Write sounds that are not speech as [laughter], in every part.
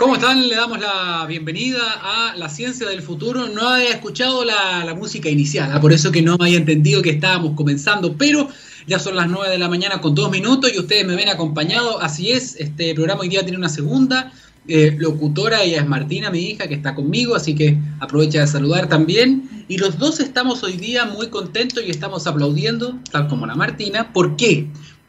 ¿Cómo están? Le damos la bienvenida a La Ciencia del Futuro. No había escuchado la, música inicial, ¿ah? por eso que no había entendido que estábamos comenzando, pero ya son las 9 de la mañana con dos minutos y ustedes me ven acompañado. Así es, este programa hoy día tiene una segunda eh, locutora, ella es Martina, mi hija, que está conmigo, así que aprovecha de saludar también. Y los dos estamos hoy día muy contentos y estamos aplaudiendo, tal como la Martina. ¿Por qué?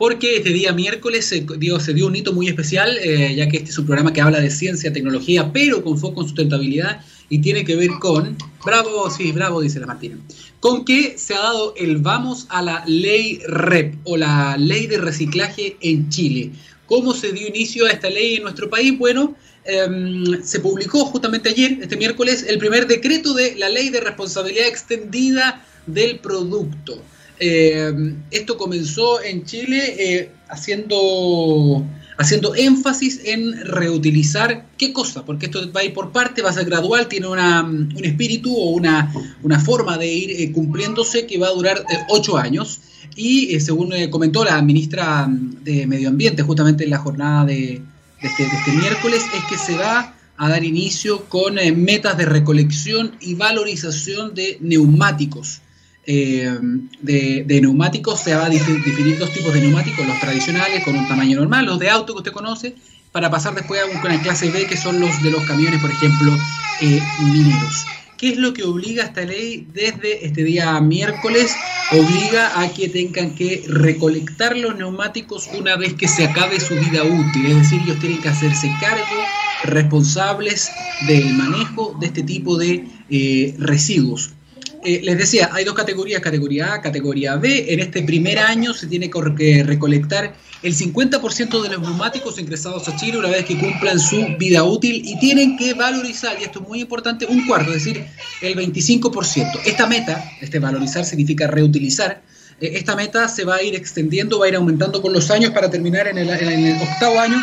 Este día miércoles se dio, se dio un hito muy especial, eh, ya que este es un programa que habla de ciencia, tecnología, pero con foco en sustentabilidad y tiene que ver con, bravo, sí, bravo, dice la Martina, con que se ha dado el vamos a la ley REP o la ley de reciclaje en Chile. ¿Cómo se dio inicio a esta ley en nuestro país? Bueno, em, se publicó justamente ayer, este miércoles, el primer decreto de la ley de responsabilidad extendida del producto. Eh, esto comenzó en Chile eh, haciendo, haciendo énfasis en reutilizar qué cosa, porque esto va a ir por parte, va a ser gradual, tiene una, un espíritu o una, una forma de ir eh, cumpliéndose que va a durar ocho años. Y según comentó la ministra de Medio Ambiente, justamente en la jornada de, este, de este miércoles, es que se va a dar inicio con metas de recolección y valorización de neumáticos. Eh, de, neumáticos se va a definir dos tipos de neumáticos, los tradicionales con un tamaño normal, los de auto que usted conoce, para pasar después a una clase B que son los de los camiones, por ejemplo, eh, mineros. ¿Qué es lo que obliga esta ley desde este día miércoles? Obliga a que tengan que recolectar los neumáticos una vez que se acabe su vida útil, es decir, ellos tienen que hacerse cargo responsables del manejo de este tipo de eh, residuos. Eh, les decía, hay dos categorías, categoría A, categoría B. En este primer año se tiene que recolectar el 50% de los neumáticos ingresados a Chile una vez que cumplan su vida útil y tienen que valorizar, y esto es muy importante, un cuarto, es decir, el 25%. Esta meta, este valorizar significa reutilizar, eh, esta meta se va a ir extendiendo, va a ir aumentando con los años para terminar en el, en el octavo año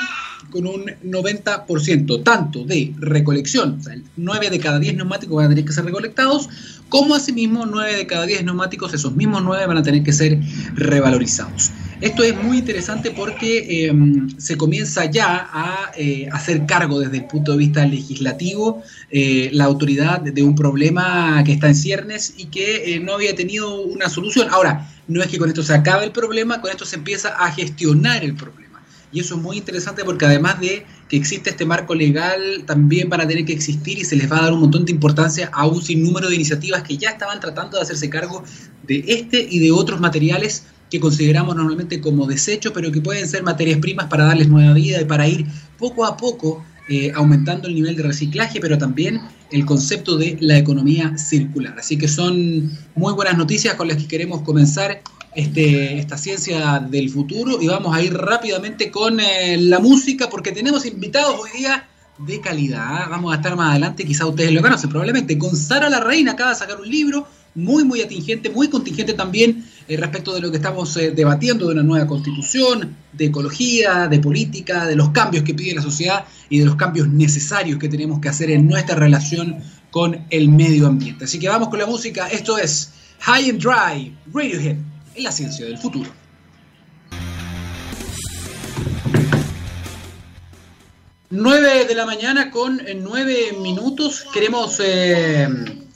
con un 90% tanto de recolección, o sea, 9 de cada 10 neumáticos van a tener que ser recolectados, como asimismo 9 de cada 10 neumáticos, esos mismos 9 van a tener que ser revalorizados. Esto es muy interesante porque em, se comienza ya a eh, hacer cargo desde el punto de vista legislativo eh, la autoridad de un problema que está en ciernes y que eh, no había tenido una solución. Ahora, no es que con esto se acabe el problema, con esto se empieza a gestionar el problema. Y eso es muy interesante porque además de que existe este marco legal, también van a tener que existir y se les va a dar un montón de importancia a un sinnúmero de iniciativas que ya estaban tratando de hacerse cargo de este y de otros materiales que consideramos normalmente como desechos, pero que pueden ser materias primas para darles nueva vida y para ir poco a poco eh, aumentando el nivel de reciclaje, pero también el concepto de la economía circular. Así que son muy buenas noticias con las que queremos comenzar este, esta ciencia del futuro y vamos a ir rápidamente con eh, la música porque tenemos invitados hoy día de calidad. Vamos a estar más adelante, quizá ustedes lo conocen probablemente, con Sara la Reina, acaba de sacar un libro muy, muy atingente, muy contingente también eh, respecto de lo que estamos eh, debatiendo de una nueva constitución, de ecología, de política, de los cambios que pide la sociedad y de los cambios necesarios que tenemos que hacer en nuestra relación con el medio ambiente. Así que vamos con la música. Esto es High and Dry, Radiohead la ciencia del futuro. 9 de la mañana con 9 eh, minutos. Queremos, eh,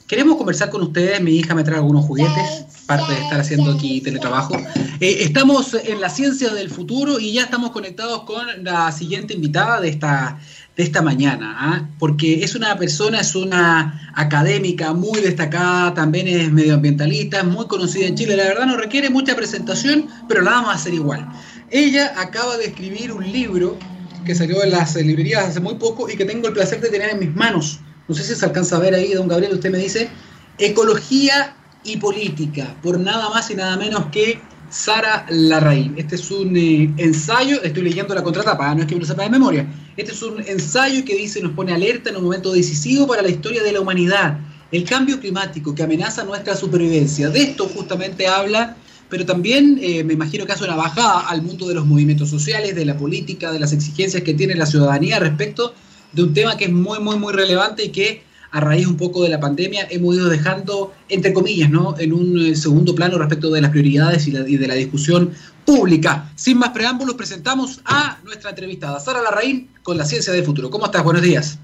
queremos conversar con ustedes. Mi hija me trae algunos juguetes, parte de estar haciendo aquí teletrabajo. Eh, estamos en la ciencia del futuro y ya estamos conectados con la siguiente invitada de esta, de esta mañana, ¿ah? porque es una persona, es una académica muy destacada, también es medioambientalista, es muy conocida en Chile, la verdad no requiere mucha presentación, pero la vamos a hacer igual. Ella acaba de escribir un libro que salió en las librerías hace muy poco y que tengo el placer de tener en mis manos. No sé si se alcanza a ver ahí, don Gabriel, usted me dice, Ecología y Política, por nada más y nada menos que Sara Larraín. Este es un eh, ensayo, estoy leyendo la contratapa, no es que me lo sepa de memoria. Este es un ensayo que dice, nos pone alerta en un momento decisivo para la historia de la humanidad. El cambio climático que amenaza nuestra supervivencia. De esto justamente habla, pero también eh, me imagino que hace una bajada al mundo de los movimientos sociales, de la política, de las exigencias que tiene la ciudadanía respecto de un tema que es muy, muy, muy relevante y que a raíz un poco de la pandemia hemos ido dejando, entre comillas, ¿no? en un eh, segundo plano respecto de las prioridades y, de la discusión pública. Sin más preámbulos, presentamos a nuestra entrevistada, Sara Larraín, con la ciencia del futuro. ¿Cómo estás? Buenos días.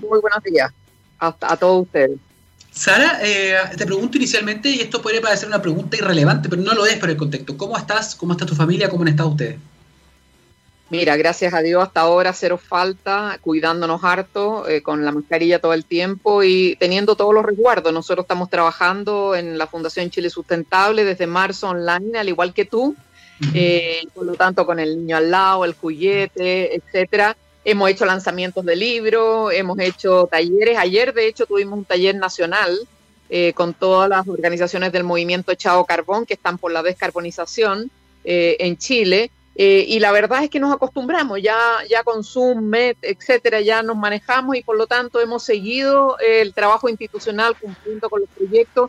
Muy buenos días a, a todos ustedes. Sara, eh, te pregunto inicialmente, y esto podría parecer una pregunta irrelevante, pero no lo es por el contexto. ¿Cómo estás? ¿Cómo está tu familia? ¿Cómo han estado ustedes? Mira, gracias a Dios hasta ahora cero falta, cuidándonos harto, eh, con la mascarilla todo el tiempo y teniendo todos los resguardos. Nosotros estamos trabajando en la Fundación Chile Sustentable desde marzo online, al igual que tú, eh, por lo tanto con el niño al lado, el juguete, etcétera. Hemos hecho lanzamientos de libros, hemos hecho talleres. Ayer, de hecho, tuvimos un taller nacional eh, con todas las organizaciones del movimiento Chao Carbón que están por la descarbonización en Chile eh, y la verdad es que nos acostumbramos, ya, ya con Zoom, Met, etcétera, ya nos manejamos y por lo tanto hemos seguido el trabajo institucional cumpliendo con los proyectos.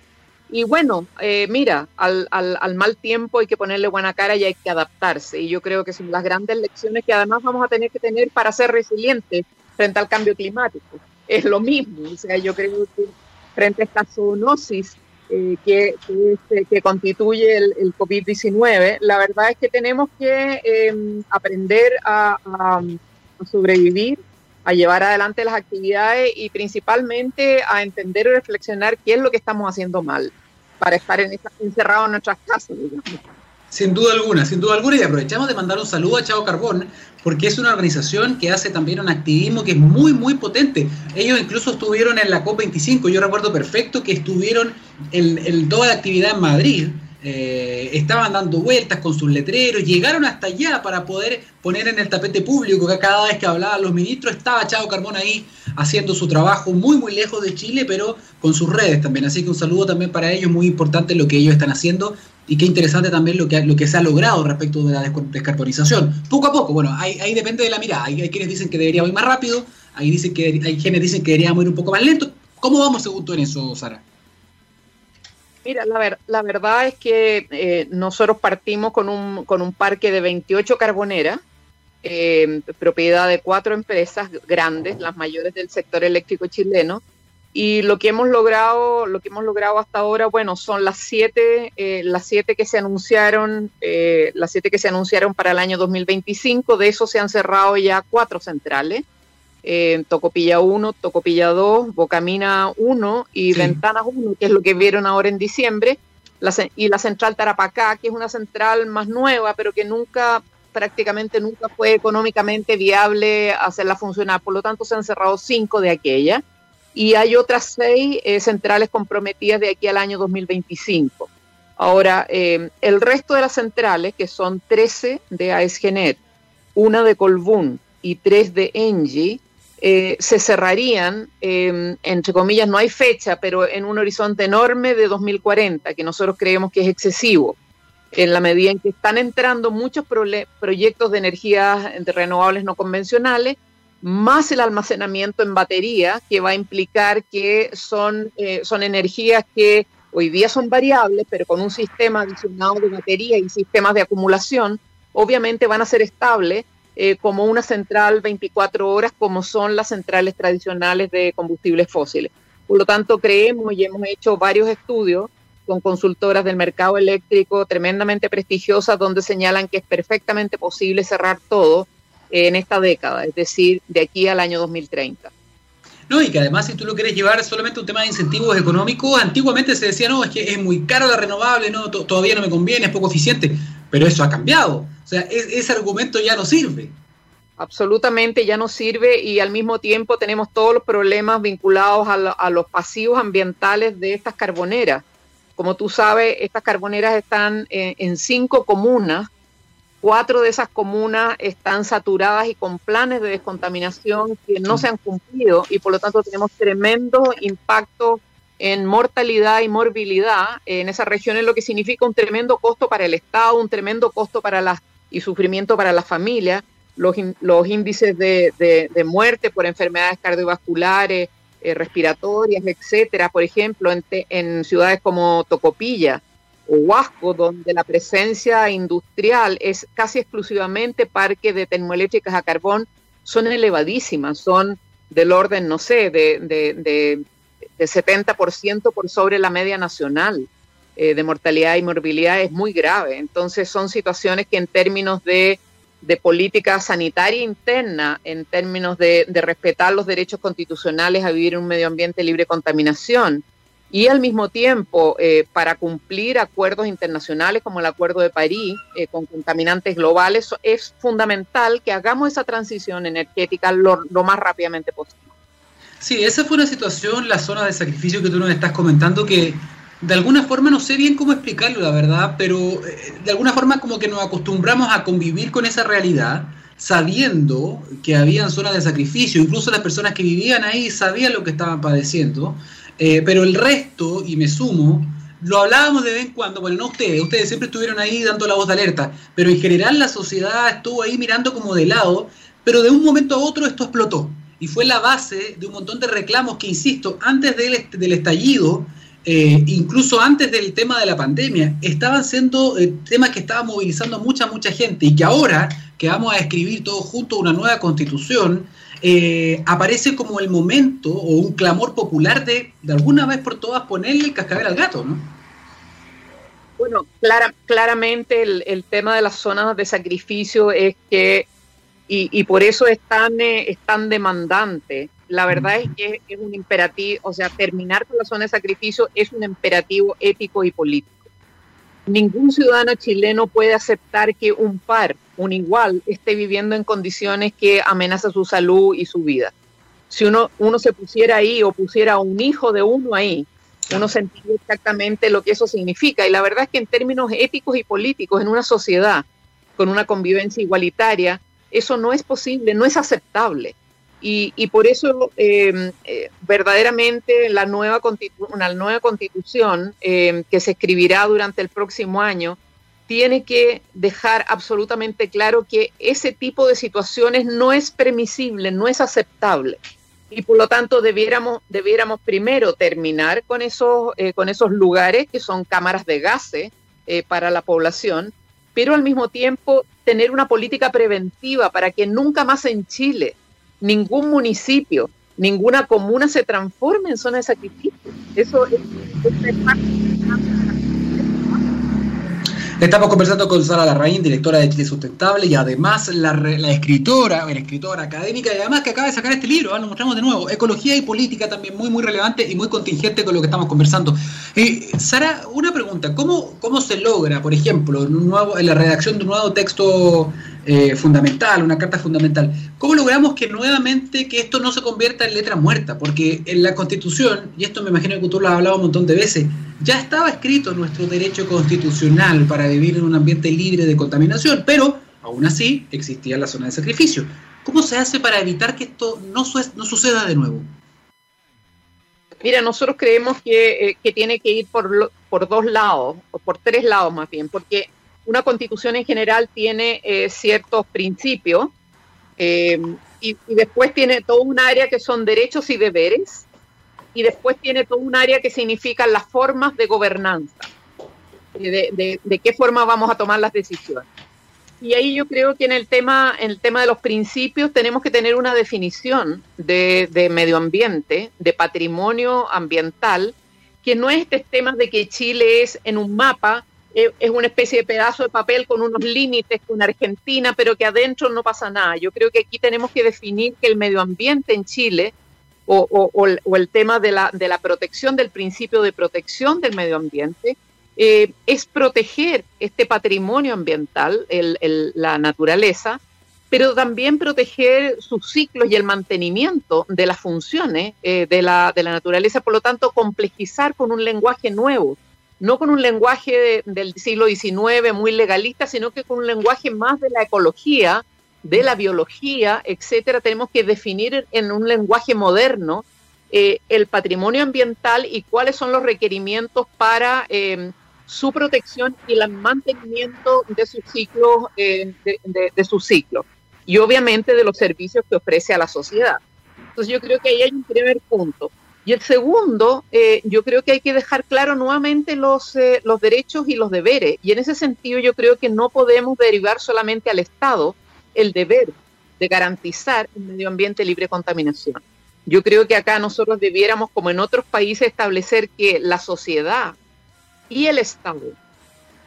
Y bueno, eh, mira, al, al, mal tiempo hay que ponerle buena cara y hay que adaptarse. Y yo creo que son las grandes lecciones que además vamos a tener que tener para ser resilientes frente al cambio climático. Es lo mismo, o sea, yo creo que frente a esta zoonosis eh, que, este, que, constituye el, COVID-19, la verdad es que tenemos que em, aprender a, sobrevivir, a llevar adelante las actividades y principalmente a entender y reflexionar qué es lo que estamos haciendo mal para estar en encerrados en nuestras casas. Sin duda alguna, sin duda alguna, y aprovechamos de mandar un saludo a Chavo Carbón, porque es una organización que hace también un activismo que es muy, muy potente. Ellos incluso estuvieron en la COP25, yo recuerdo perfecto que estuvieron en, toda la actividad en Madrid, eh, estaban dando vueltas con sus letreros, llegaron hasta allá para poder poner en el tapete público que cada vez que hablaban los ministros estaba Chavo Carbón ahí haciendo su trabajo muy muy lejos de Chile, pero con sus redes también. Así que un saludo también para ellos, muy importante lo que ellos están haciendo y qué interesante también lo que, lo que se ha logrado respecto de la descarbonización. Poco a poco, bueno, ahí, ahí depende de la mirada. Hay, quienes dicen que debería ir más rápido, hay, dicen que, hay quienes dicen que deberíamos ir un poco más lento. ¿Cómo vamos según tú en eso, Sara? Mira, la, ver, la verdad es que eh, nosotros partimos con un, con un parque de 28 carboneras, eh, propiedad de cuatro empresas grandes, las mayores del sector eléctrico chileno, y lo que hemos logrado, lo que hemos logrado hasta ahora, bueno, son las siete, eh, las siete que se anunciaron, eh, las siete que se anunciaron para el año 2025. De eso se han cerrado ya cuatro centrales. Eh, Tocopilla 1, Tocopilla 2, Bocamina 1 y Ventanas 1, que es lo que vieron ahora en diciembre. y la central Tarapacá, que es una central más nueva, pero que nunca, prácticamente nunca fue económicamente viable hacerla funcionar. Por lo tanto, se han cerrado cinco de aquellas y hay otras seis eh, centrales comprometidas de aquí al año 2025. Ahora, eh, el resto de las centrales, que son 13 de AESGENET, una de Colbún y tres de Engie, eh, se cerrarían, entre comillas, no hay fecha, pero en un horizonte enorme de 2040, que nosotros creemos que es excesivo, en la medida en que están entrando muchos proyectos de energías renovables no convencionales más el almacenamiento en batería, que va a implicar que son, eh, son energías que hoy día son variables, pero con un sistema adicionado de batería y sistemas de acumulación, obviamente van a ser estables eh, como una central 24 horas, como son las centrales tradicionales de combustibles fósiles. Por lo tanto, creemos y hemos hecho varios estudios con consultoras del mercado eléctrico tremendamente prestigiosas, donde señalan que es perfectamente posible cerrar todo en esta década, es decir, de aquí al año 2030. No, y que además si tú lo quieres llevar solamente un tema de incentivos económicos, antiguamente se decía, no, es que es muy caro la renovable, no, todavía no me conviene, es poco eficiente, pero eso ha cambiado. O sea, ese argumento ya no sirve. Absolutamente ya no sirve y al mismo tiempo tenemos todos los problemas vinculados a, los pasivos ambientales de estas carboneras. Como tú sabes, estas carboneras están en cinco comunas Cuatro de esas comunas están saturadas y con planes de descontaminación que no se han cumplido y por lo tanto tenemos tremendo impacto en mortalidad y morbilidad en esas regiones, lo que significa un tremendo costo para el Estado, un tremendo costo para las y sufrimiento para las familias, los, los índices de, de, muerte por enfermedades cardiovasculares, eh, respiratorias, etcétera, por ejemplo, en, en ciudades como Tocopilla, o Huasco, donde la presencia industrial es casi exclusivamente parque de termoeléctricas a carbón, son elevadísimas, son del orden, no sé, de, de, de, 70% por sobre la media nacional. eh, de mortalidad y morbilidad es muy grave. Entonces son situaciones que en términos de, política sanitaria interna, en términos de, respetar los derechos constitucionales a vivir en un medio ambiente libre de contaminación, y al mismo tiempo eh, para cumplir acuerdos internacionales como el Acuerdo de París eh, con contaminantes globales, es fundamental que hagamos esa transición energética lo, lo, más rápidamente posible. Sí, esa fue una situación, la zona de sacrificio que tú nos estás comentando, que de alguna forma no sé bien cómo explicarlo, la verdad, pero eh, de alguna forma como que nos acostumbramos a convivir con esa realidad, sabiendo que habían zonas de sacrificio, incluso las personas que vivían ahí sabían lo que estaban padeciendo, eh, pero el resto, y me sumo, lo hablábamos de vez en cuando, bueno, no ustedes, ustedes siempre estuvieron ahí dando la voz de alerta, pero en general la sociedad estuvo ahí mirando como de lado, pero de un momento a otro esto explotó. Y fue la base de un montón de reclamos que, insisto, antes del, del estallido, eh, incluso antes del tema de la pandemia, estaban siendo eh, temas que estaban movilizando mucha, mucha gente y que ahora que vamos a escribir todos juntos una nueva constitución, eh, aparece como el momento o un clamor popular de, de alguna vez por todas, ponerle el cascabel al gato, ¿no? Bueno, claramente el, tema de las zonas de sacrificio es que, y, por eso es tan, es tan demandante, la verdad es que es un imperativo, o sea, terminar con la zona de sacrificio es un imperativo ético y político. Ningún ciudadano chileno puede aceptar que un par, un igual, esté viviendo en condiciones que amenazan su salud y su vida. Si uno, uno se pusiera ahí o pusiera a un hijo de uno ahí, uno sentiría exactamente lo que eso significa. Y la verdad es que en términos éticos y políticos, en una sociedad con una convivencia igualitaria, eso no es posible, no es aceptable. Y, por eso em, eh, verdaderamente la nueva, una nueva constitución em, que se escribirá durante el próximo año tiene que dejar absolutamente claro que ese tipo de situaciones no es permisible, no es aceptable. Y por lo tanto debiéramos, debiéramos primero terminar con esos, eh, con esos lugares que son cámaras de gases eh, para la población, pero al mismo tiempo tener una política preventiva para que nunca más en Chile ningún municipio, ninguna comuna se transforme en zona de sacrificio. Eso es, es Estamos conversando con Sara Larraín, directora de Chile Sustentable y además la, escritora, la escritora académica y además que acaba de sacar este libro, ¿ah? lo mostramos de nuevo, Ecología y Política también muy muy relevante y muy contingente con lo que estamos conversando. Eh, Sara, una pregunta, ¿cómo, ¿cómo se logra, por ejemplo, en, nuevo, en la redacción de un nuevo texto eh, fundamental, una carta fundamental. ¿Cómo logramos que nuevamente que esto no se convierta en letra muerta? Porque en la Constitución, y esto me imagino que tú lo has hablado un montón de veces, ya estaba escrito nuestro derecho constitucional para vivir en un ambiente libre de contaminación, pero aún así existía la zona de sacrificio. ¿Cómo se hace para evitar que esto no, suceda de nuevo? Mira, nosotros creemos que, eh, tiene que ir por, por dos lados, o por tres lados más bien, porque una constitución en general tiene eh, ciertos principios eh, y, después tiene todo un área que son derechos y deberes y después tiene todo un área que significa las formas de gobernanza, de, qué forma vamos a tomar las decisiones. Y ahí yo creo que en el tema, en el tema de los principios tenemos que tener una definición de, de medio ambiente, de patrimonio ambiental, que no es este tema de que Chile es en un mapa es una especie de pedazo de papel con unos límites con Argentina, pero que adentro no pasa nada. Yo creo que aquí tenemos que definir que el medio ambiente en Chile o, el, tema de la, de la, protección del principio de protección del medio ambiente eh, es proteger este patrimonio ambiental, la naturaleza, pero también proteger sus ciclos y el mantenimiento de las funciones eh, de, la, de la naturaleza, por lo tanto, complejizar con un lenguaje nuevo no con un lenguaje del siglo XIX muy legalista, sino que con un lenguaje más de la ecología, de la biología, etcétera. Tenemos que definir en un lenguaje moderno eh, el patrimonio ambiental y cuáles son los requerimientos para em, su protección y el mantenimiento de sus ciclos, eh, de, su ciclo. Y obviamente de los servicios que ofrece a la sociedad. Entonces yo creo que ahí hay un primer punto. Y el segundo, eh, yo creo que hay que dejar claro nuevamente los, eh, los derechos y los deberes. Y en ese sentido yo creo que no podemos derivar solamente al Estado el deber de garantizar un medio ambiente libre de contaminación. Yo creo que acá nosotros debiéramos, como en otros países, establecer que la sociedad y el Estado,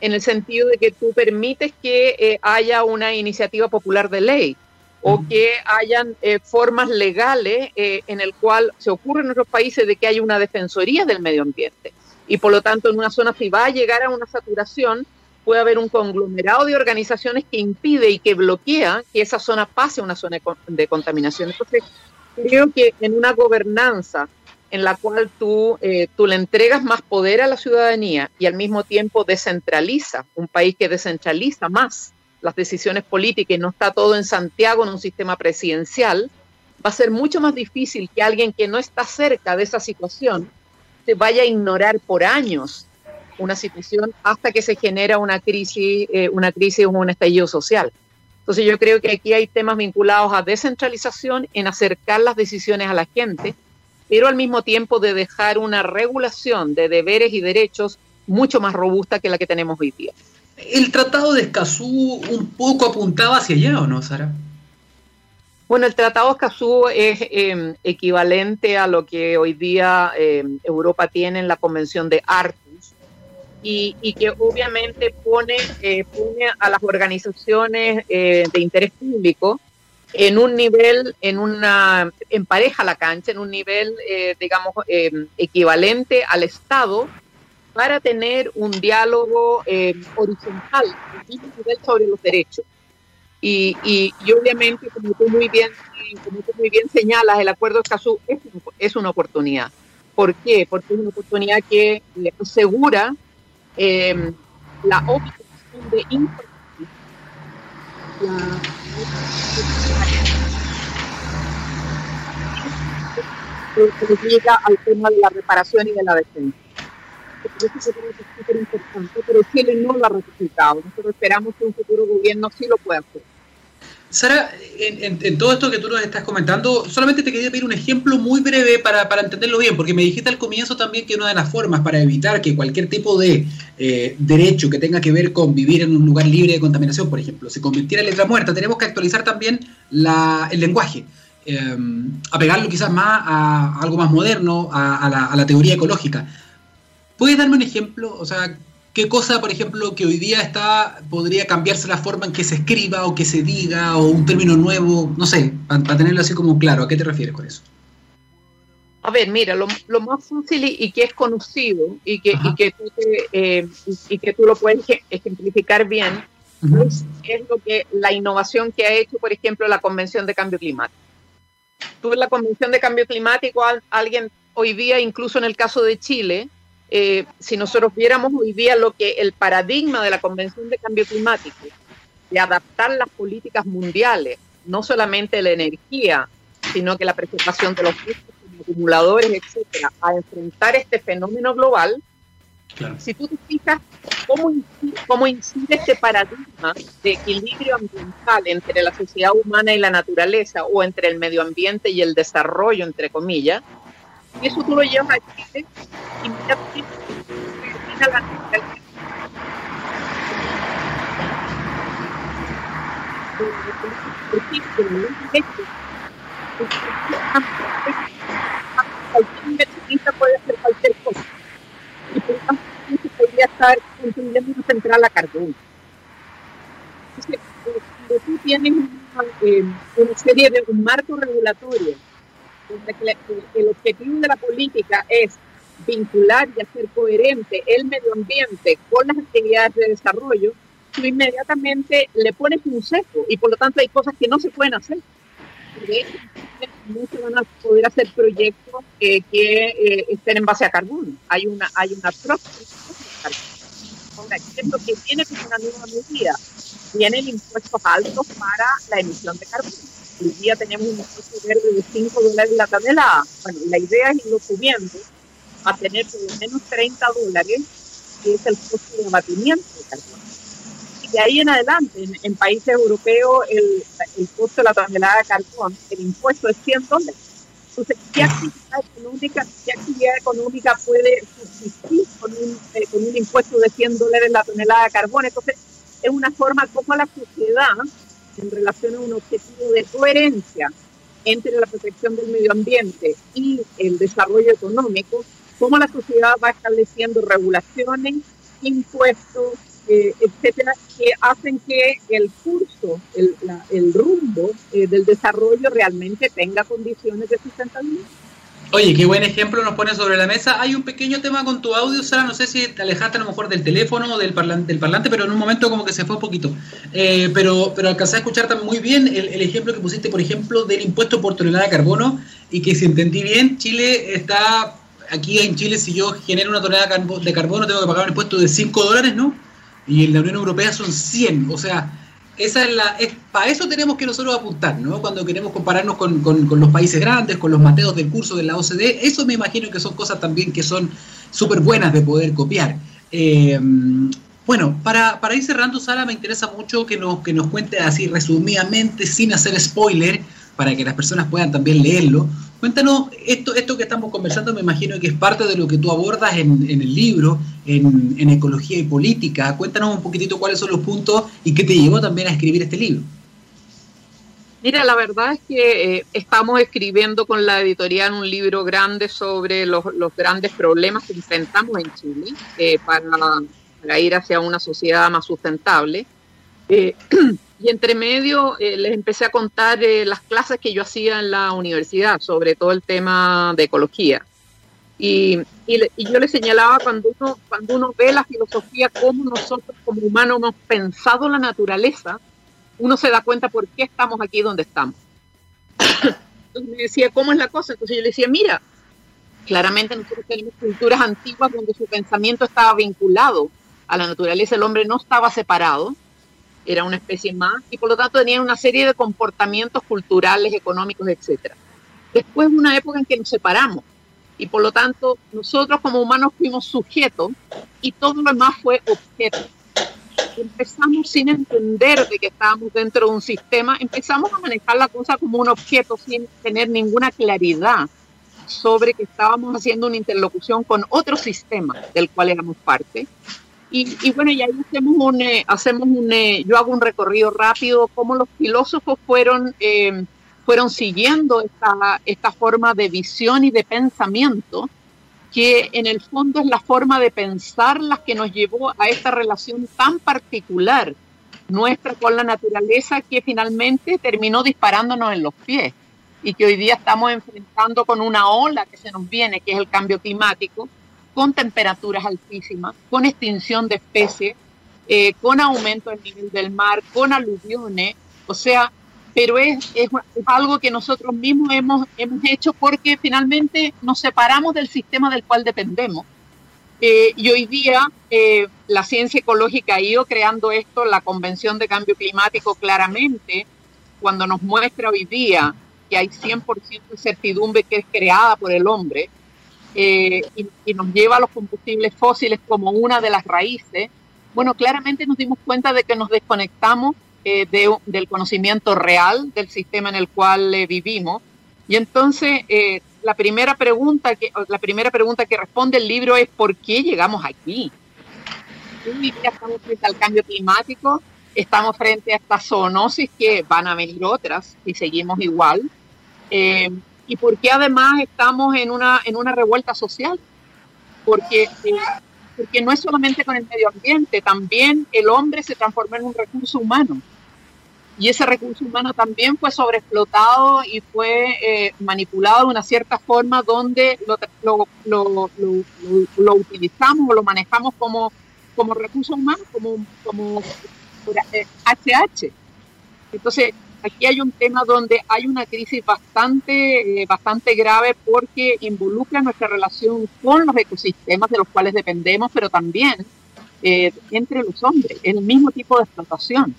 en el sentido de que tú permites que eh, haya una iniciativa popular de ley o que hayan eh, formas legales eh, en el cual se ocurre en otros países de que haya una defensoría del medio ambiente. Y por lo tanto, en una zona, si va a llegar a una saturación, puede haber un conglomerado de organizaciones que impide y que bloquea que esa zona pase a una zona de contaminación. Entonces, creo que en una gobernanza en la cual tú, eh, tú le entregas más poder a la ciudadanía y al mismo tiempo descentraliza, un país que descentraliza más las decisiones políticas y no está todo en Santiago en un sistema presidencial, va a ser mucho más difícil que alguien que no está cerca de esa situación se vaya a ignorar por años una situación hasta que se genera una crisis, eh, una crisis o un estallido social. Entonces yo creo que aquí hay temas vinculados a descentralización, en acercar las decisiones a la gente, pero al mismo tiempo de dejar una regulación de deberes y derechos mucho más robusta que la que tenemos hoy día. ¿El Tratado de Escazú un poco apuntaba hacia allá o no, Sara? Bueno, el Tratado de Escazú es em, equivalente a lo que hoy día em, Europa tiene en la Convención de Arcus y, que obviamente pone, eh, pone a las organizaciones eh, de interés público en un nivel, en una, empareja la cancha, en un nivel, eh, digamos, eh, equivalente al Estado para tener un diálogo eh, horizontal, sobre los derechos. Y, y, obviamente, como tú muy bien, como tú muy bien señalas, el acuerdo de Escazú es, es una oportunidad. ¿Por qué? Porque es una oportunidad que asegura la obtención de información que llega tema de la reparación y de la defensa. Eso es súper importante, pero Chile no lo ha ratificado. Nosotros esperamos que un futuro gobierno sí lo pueda hacer. Sara, en, todo esto que tú nos estás comentando, solamente te quería pedir un ejemplo muy breve para, entenderlo bien, porque me dijiste al comienzo también que una de las formas para evitar que cualquier tipo de eh, derecho que tenga que ver con vivir en un lugar libre de contaminación, por ejemplo, se convirtiera en letra muerta, tenemos que actualizar también el lenguaje. Eh, apegarlo quizás más a, algo más moderno, la, a la teoría ecológica. ¿Puedes darme un ejemplo? O sea, ¿Qué cosa, por ejemplo, que hoy día está, podría cambiarse la forma en que se escriba o que se diga o un término nuevo? No sé, para, tenerlo así como claro, ¿a qué te refieres con eso? A ver, mira, lo, más fácil y, que es conocido y que, y que, tú, eh, y, que tú lo puedes ejemplificar bien es, lo que la innovación que ha hecho, por ejemplo, la Convención de Cambio Climático. Tú en la Convención de Cambio Climático, alguien hoy día, incluso en el caso de Chile, eh, si nosotros viéramos hoy día lo que el paradigma de la Convención de Cambio Climático, de adaptar las políticas mundiales, no solamente la energía, sino que la preservación de los acumuladores, etcétera, a enfrentar este fenómeno global, si tú te fijas cómo incide, cómo incide este paradigma de equilibrio ambiental entre la sociedad humana y la naturaleza, o entre el medio ambiente y el desarrollo, entre comillas, eso tú lo llevas a Chile y mira termina la cualquier puede hacer cualquier cosa y por tanto podría estar construyendo una central a carbón. Entonces, cuando tú tienes una, eh, una serie de un marco regulatorio el objetivo de la política es vincular y hacer coherente el medio ambiente con las actividades de desarrollo, tú inmediatamente le pones un seco y por lo tanto hay cosas que no se pueden hacer. No se van a poder hacer proyectos que eh, estén en base a carbón. Hay una, hay una Ahora, ¿qué es lo que tiene que una nueva medida? Tienen impuestos altos para la emisión de carbón Hoy día tenemos un impuesto verde de 5 dólares la tonelada. Bueno, la idea es irlo subiendo a tener por lo menos 30 dólares, que es el costo de abatimiento de carbón. Y de ahí en adelante, en, países europeos, el, el, costo de la tonelada de carbón, el impuesto es 100 dólares. Entonces, ¿qué actividad económica, qué actividad económica puede subsistir con un, eh, con un impuesto de 100 dólares la tonelada de carbón? Entonces, es una forma como la sociedad en relación a un objetivo de coherencia entre la protección del medio ambiente y el desarrollo económico, cómo la sociedad va estableciendo regulaciones impuestos, eh, etcétera, que hacen que el curso, el, rumbo eh, del desarrollo realmente tenga condiciones de sustentabilidad. Oye, qué buen ejemplo nos pone sobre la mesa. Hay un pequeño tema con tu audio, Sara. No sé si te alejaste a lo mejor del teléfono o del parlante, pero en un momento como que se fue un poquito. Eh, pero, pero alcancé a escuchar también muy bien el, el, ejemplo que pusiste, por ejemplo, del impuesto por tonelada de carbono. Y que si entendí bien, Chile está. Aquí en Chile, si yo genero una tonelada de carbono, tengo que pagar un impuesto de 5 dólares, ¿no? Y en la Unión Europea son 100. O sea, esa es la, es, para eso tenemos que nosotros apuntar, ¿no? Cuando queremos compararnos con, con, los países grandes, con los mateos del curso de la OCDE, eso me imagino que son cosas también que son súper buenas de poder copiar. Eh, bueno, para, para, ir cerrando, Sara, me interesa mucho que nos, que nos cuente así resumidamente, sin hacer spoiler, para que las personas puedan también leerlo. Cuéntanos, esto, esto que estamos conversando me imagino que es parte de lo que tú abordas en, el libro, en, en, ecología y política. Cuéntanos un poquitito cuáles son los puntos y qué te llevó también a escribir este libro. Mira, la verdad es que eh, estamos escribiendo con la editorial un libro grande sobre los, los grandes problemas que enfrentamos en Chile eh, para, para, ir hacia una sociedad más sustentable. Eh, [clears throat] y entre medio eh, les empecé a contar eh, las clases que yo hacía en la universidad sobre todo el tema de ecología. Y, y, y, yo les señalaba cuando uno, cuando uno ve la filosofía, cómo nosotros como humanos hemos pensado la naturaleza, uno se da cuenta por qué estamos aquí donde estamos. [coughs] Entonces me decía, ¿cómo es la cosa? Entonces yo le decía, mira, claramente nosotros tenemos culturas antiguas donde su pensamiento estaba vinculado a la naturaleza, el hombre no estaba separado, era una especie más y por lo tanto tenían una serie de comportamientos culturales, económicos, etcétera. Después una época en que nos separamos y por lo tanto nosotros como humanos fuimos sujetos y todo lo demás fue objeto. Empezamos sin entender de que estábamos dentro de un sistema, empezamos a manejar la cosa como un objeto sin tener ninguna claridad sobre que estábamos haciendo una interlocución con otro sistema del cual éramos parte y, y, bueno, y ahí hacemos un, eh, hacemos un eh, yo hago un recorrido rápido, cómo los filósofos fueron, eh, fueron siguiendo esta, esta forma de visión y de pensamiento, que en el fondo es la forma de pensar las que nos llevó a esta relación tan particular nuestra con la naturaleza que finalmente terminó disparándonos en los pies y que hoy día estamos enfrentando con una ola que se nos viene, que es el cambio climático, con temperaturas altísimas, con extinción de especies, eh, con aumento del nivel del mar, con aluviones, o sea, pero es, es, es, algo que nosotros mismos hemos, hemos hecho porque finalmente nos separamos del sistema del cual dependemos. Eh, y hoy día eh, la ciencia ecológica ha ido creando esto, la Convención de Cambio Climático claramente, cuando nos muestra hoy día que hay 100% de certidumbre que es creada por el hombre, eh, y, y, nos lleva a los combustibles fósiles como una de las raíces, bueno, claramente nos dimos cuenta de que nos desconectamos eh, de, del conocimiento real del sistema en el cual eh, vivimos. Y entonces, eh, la, primera pregunta que, la primera pregunta que responde el libro es ¿por qué llegamos aquí? Hoy día estamos frente al cambio climático, estamos frente a esta zoonosis que van a venir otras y seguimos igual. Eh, y porque además estamos en una, en una revuelta social, porque, eh, porque no es solamente con el medio ambiente, también el hombre se transformó en un recurso humano. Y ese recurso humano también fue sobreexplotado y fue eh, manipulado de una cierta forma donde lo, lo, lo, lo, utilizamos o lo manejamos como, como recurso humano, como, como eh, HH. Entonces, aquí hay un tema donde hay una crisis bastante, eh, bastante grave porque involucra nuestra relación con los ecosistemas de los cuales dependemos, pero también eh, entre los hombres, el mismo tipo de explotación.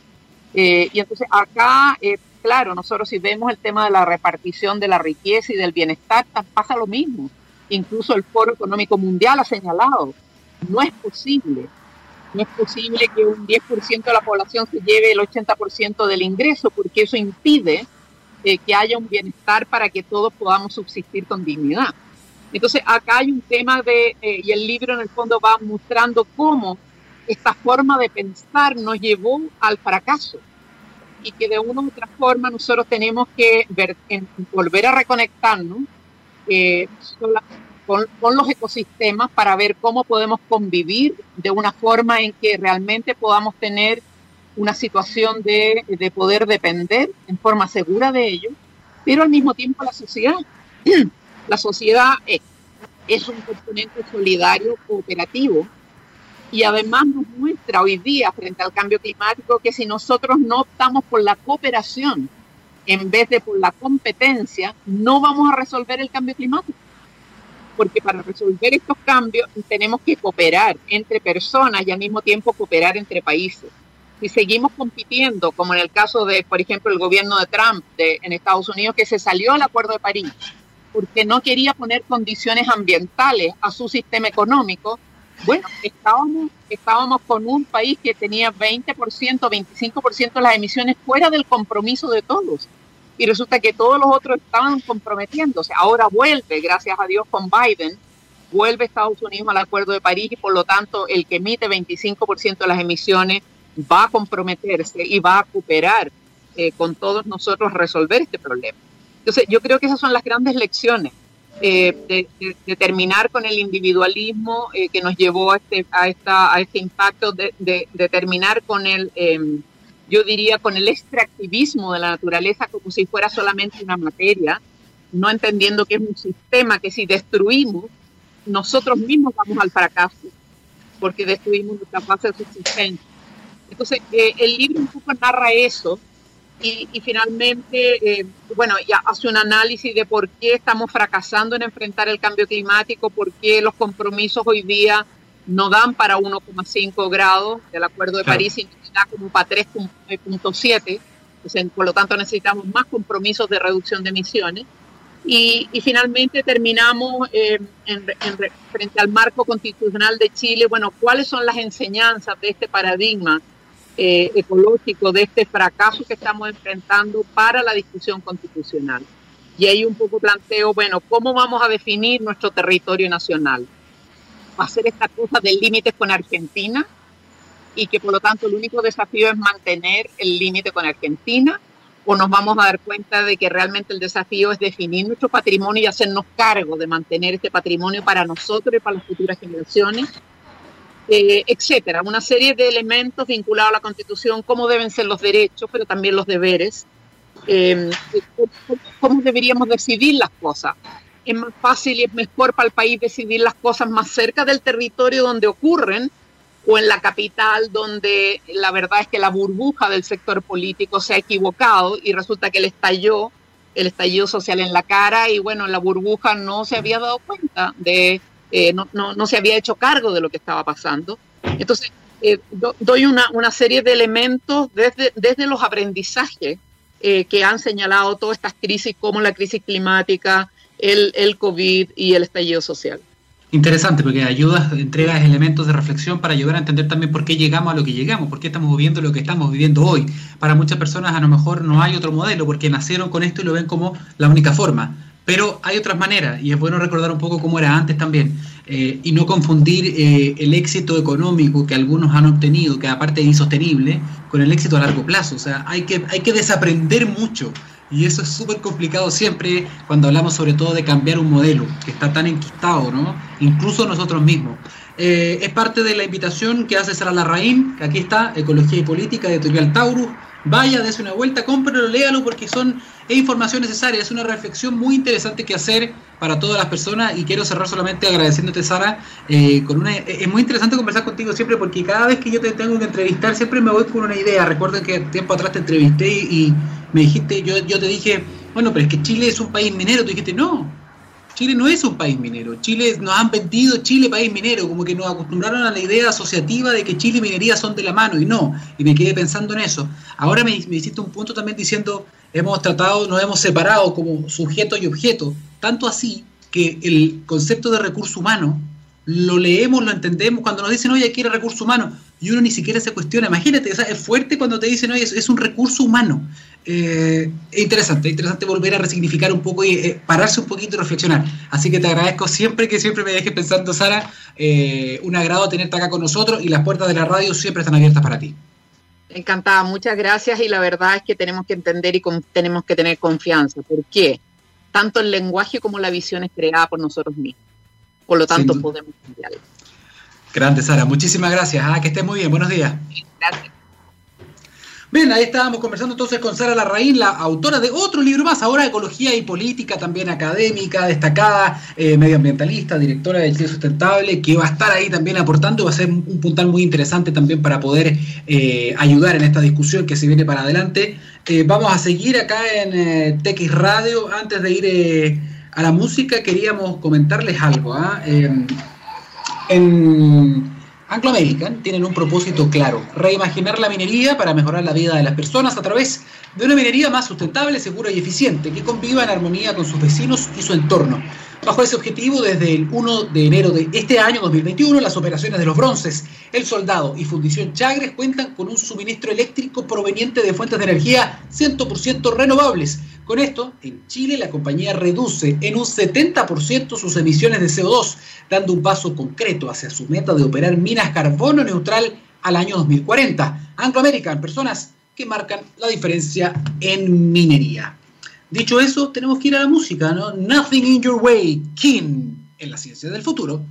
Eh, y entonces acá, eh, claro, nosotros si vemos el tema de la repartición de la riqueza y del bienestar, pasa lo mismo. Incluso el Foro Económico Mundial ha señalado, no es posible no es posible que un 10% de la población se lleve el 80% del ingreso, porque eso impide eh, que haya un bienestar para que todos podamos subsistir con dignidad. Entonces, acá hay un tema de, eh, y el libro en el fondo va mostrando cómo esta forma de pensar nos llevó al fracaso y que de una u otra forma nosotros tenemos que ver, en, volver a reconectarnos eh, sola, con, los ecosistemas para ver cómo podemos convivir de una forma en que realmente podamos tener una situación de, de poder depender en forma segura de ellos, pero al mismo tiempo la sociedad. [clears throat] La sociedad es, es un componente solidario cooperativo y además nos muestra hoy día frente al cambio climático que si nosotros no optamos por la cooperación en vez de por la competencia, no vamos a resolver el cambio climático porque para resolver estos cambios tenemos que cooperar entre personas y al mismo tiempo cooperar entre países. Si seguimos compitiendo, como en el caso de, por ejemplo, el gobierno de Trump de, en Estados Unidos, que se salió del Acuerdo de París porque no quería poner condiciones ambientales a su sistema económico, bueno, estábamos, estábamos con un país que tenía 20%, 25% de las emisiones fuera del compromiso de todos y resulta que todos los otros estaban comprometiéndose. Ahora vuelve, gracias a Dios, con Biden, vuelve Estados Unidos al Acuerdo de París y por lo tanto el que emite 25% de las emisiones va a comprometerse y va a cooperar eh, con todos nosotros a resolver este problema. Entonces, yo creo que esas son las grandes lecciones. Eh, de, terminar con el individualismo eh, que nos llevó a este, a esta, a este impacto, de, de terminar con el, em, yo diría, con el extractivismo de la naturaleza como si fuera solamente una materia, no entendiendo que es un sistema que si destruimos, nosotros mismos vamos al fracaso, porque destruimos nuestra base de subsistencia. Entonces, eh, el libro un poco narra eso y, finalmente, eh, bueno, ya hace un análisis de por qué estamos fracasando en enfrentar el cambio climático, por qué los compromisos hoy día no dan para 1,5 grados del Acuerdo de París, sino da como para 3,7. Por lo tanto, necesitamos más compromisos de reducción de emisiones. Y, finalmente terminamos eh, en, frente al marco constitucional de Chile. Bueno, ¿cuáles son las enseñanzas de este paradigma eh, ecológico, de este fracaso que estamos enfrentando para la discusión constitucional? Y ahí un poco planteo, bueno, ¿cómo vamos a definir nuestro territorio nacional? hacer esta cosa del límite con Argentina y que por lo tanto el único desafío es mantener el límite con Argentina o nos vamos a dar cuenta de que realmente el desafío es definir nuestro patrimonio y hacernos cargo de mantener este patrimonio para nosotros y para las futuras generaciones, eh, etcétera. Una serie de elementos vinculados a la Constitución, cómo deben ser los derechos, pero también los deberes, eh, cómo deberíamos decidir las cosas es más fácil y es mejor para el país decidir las cosas más cerca del territorio donde ocurren o en la capital donde la verdad es que la burbuja del sector político se ha equivocado y resulta que le estalló el estallido social en la cara y bueno, la burbuja no se había dado cuenta de, eh, no, no, no, se había hecho cargo de lo que estaba pasando. Entonces, eh, doy una, una, serie de elementos desde, desde los aprendizajes eh, que han señalado todas estas crisis como la crisis climática, el, el COVID y el estallido social. Interesante, porque ayudas, entregas elementos de reflexión para ayudar a entender también por qué llegamos a lo que llegamos, por qué estamos viviendo lo que estamos viviendo hoy. Para muchas personas a lo mejor no hay otro modelo, porque nacieron con esto y lo ven como la única forma. Pero hay otras maneras, y es bueno recordar un poco cómo era antes también, eh, y no confundir eh, el éxito económico que algunos han obtenido, que aparte es insostenible, con el éxito a largo plazo. O sea, hay que, hay que desaprender mucho y eso es súper complicado siempre cuando hablamos sobre todo de cambiar un modelo que está tan enquistado, ¿no? Incluso nosotros mismos. Eh, es parte de la invitación que hace Sara Larraín, que aquí está, Ecología y Política, de Editorial Taurus. Vaya, dése una vuelta, cómprelo, léalo porque son, es información necesaria, es una reflexión muy interesante que hacer para todas las personas y quiero cerrar solamente agradeciéndote Sara, eh, con una, es muy interesante conversar contigo siempre porque cada vez que yo te tengo que entrevistar siempre me voy con una idea, recuerden que tiempo atrás te entrevisté y, me dijiste, yo, yo te dije, bueno, pero es que Chile es un país minero. Tú dijiste, no, Chile no es un país minero. Chile nos han vendido Chile país minero, como que nos acostumbraron a la idea asociativa de que Chile y minería son de la mano, y no. Y me quedé pensando en eso. Ahora me, me hiciste un punto también diciendo, hemos tratado, nos hemos separado como sujeto y objeto. Tanto así que el concepto de recurso humano lo leemos, lo entendemos, cuando nos dicen, oye, aquí era recurso humano, y uno ni siquiera se cuestiona. Imagínate, es fuerte cuando te dicen, oye, es, un recurso humano. Eh, es interesante, es interesante volver a resignificar un poco y eh, pararse un poquito y reflexionar. Así que te agradezco siempre que siempre me dejes pensando, Sara. Eh, un agrado tenerte acá con nosotros y las puertas de la radio siempre están abiertas para ti. Encantada, muchas gracias y la verdad es que tenemos que entender y tenemos que tener confianza. ¿Por qué? Tanto el lenguaje como la visión es creada por nosotros mismos. Por lo tanto, podemos cambiarlo. Grande, Sara. Muchísimas gracias. Ah, que estés muy bien. Buenos días. Gracias. Bien, ahí estábamos conversando entonces con Sara Larraín, la autora de otro libro más, ahora Ecología y Política, también académica, destacada, eh, medioambientalista, directora del CIE Sustentable, que va a estar ahí también aportando, va a ser un puntal muy interesante también para poder eh, ayudar en esta discusión que se viene para adelante. Eh, vamos a seguir acá en TX Radio. Antes de ir a la música, queríamos comentarles algo. ¿ah? En Anglo American tienen un propósito claro, reimaginar la minería para mejorar la vida de las personas a través de una minería más sustentable, segura y eficiente, que conviva en armonía con sus vecinos y su entorno. Bajo ese objetivo, desde el 1 de enero de este año 2021, las operaciones de los bronces, el soldado y fundición Chagres cuentan con un suministro eléctrico proveniente de fuentes de energía 100% renovables, con esto, en Chile la compañía reduce en un 70% sus emisiones de CO2, dando un paso concreto hacia su meta de operar minas carbono neutral al año 2040. Anglo American, personas que marcan la diferencia en minería. Dicho eso, tenemos que ir a la música, ¿no? Nothing in Your Way, King, en la ciencia del futuro.